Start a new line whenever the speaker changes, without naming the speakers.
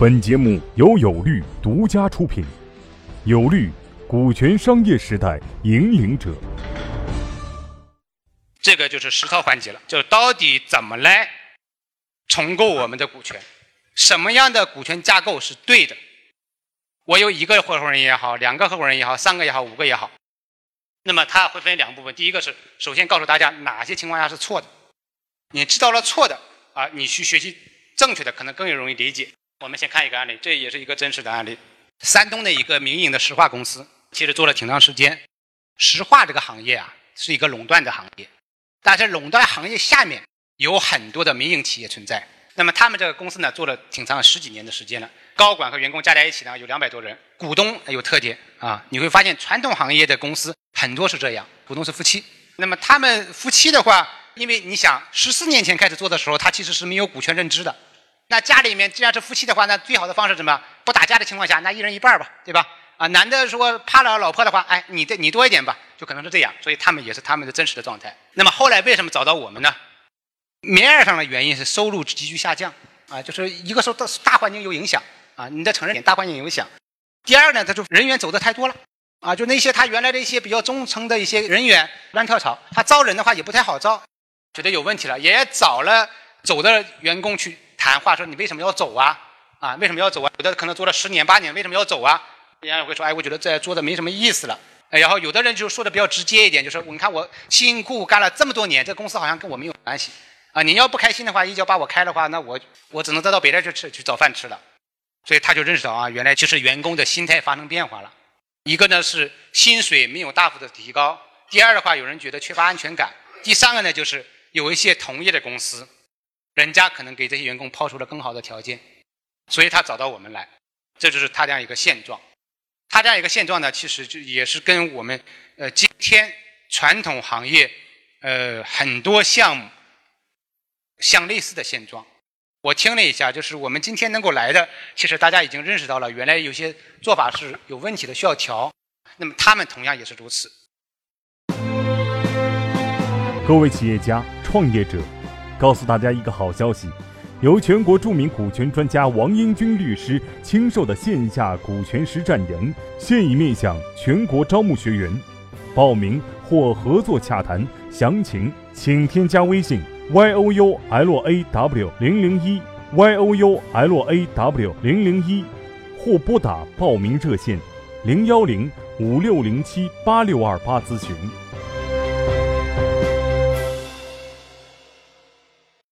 本节目由有律独家出品，有律，股权商业时代引领者。
这个就是实操环节了，就是到底怎么来重构我们的股权，什么样的股权架构是对的？我有一个合伙人也好，两个合伙人也好，三个也好，五个也好，那么它会分两部分。第一个是首先告诉大家哪些情况下是错的，你知道了错的啊，你去学习正确的可能更容易理解。我们先看一个案例，这也是一个真实的案例。山东的一个民营的石化公司，其实做了挺长时间。石化这个行业啊，是一个垄断的行业，但是垄断行业下面有很多的民营企业存在。那么他们这个公司呢，做了挺长十几年的时间了。高管和员工加在一起呢，有两百多人。股东有特点啊，你会发现传统行业的公司很多是这样，股东是夫妻。那么他们夫妻的话，因为你想，十四年前开始做的时候，他其实是没有股权认知的。那家里面既然是夫妻的话，那最好的方式什么？不打架的情况下，那一人一半吧，对吧？啊，男的说怕了老婆的话，哎，你的你多一点吧，就可能是这样。所以他们也是他们的真实的状态。那么后来为什么找到我们呢？面儿上的原因是收入急剧下降啊，就是一个受大大环境有影响。啊，你得承认大环境影响。第二呢，他就人员走的太多了，啊，就那些他原来的一些比较忠诚的一些人员乱跳槽，他招人的话也不太好招，觉得有问题了，也找了走的员工去谈话，说你为什么要走啊？啊，为什么要走啊？有的可能做了十年八年，为什么要走啊？人家会说，哎，我觉得这做的没什么意思了。然后有的人就说的比较直接一点，就说你看我辛辛苦苦干了这么多年，这公司好像跟我没有关系。啊，你要不开心的话，一脚把我开的话，那我我只能再到别人去吃去找饭吃了。所以他就认识到啊，原来就是员工的心态发生变化了。一个呢是薪水没有大幅的提高，第二的话有人觉得缺乏安全感，第三个呢就是有一些同业的公司，人家可能给这些员工抛出了更好的条件，所以他找到我们来，这就是他这样一个现状。他这样一个现状呢，其实就也是跟我们呃今天传统行业呃很多项目相类似的现状。我听了一下，就是我们今天能够来的，其实大家已经认识到了，原来有些做法是有问题的，需要调。那么他们同样也是如此。
各位企业家、创业者，告诉大家一个好消息：由全国著名股权专家王英军律师亲授的线下股权实战营，现已面向全国招募学员。报名或合作洽谈详情，请添加微信。y o u l a w 零零一 y o u l a w 零零一，或拨打报名热线零幺零五六零七八六二八咨询。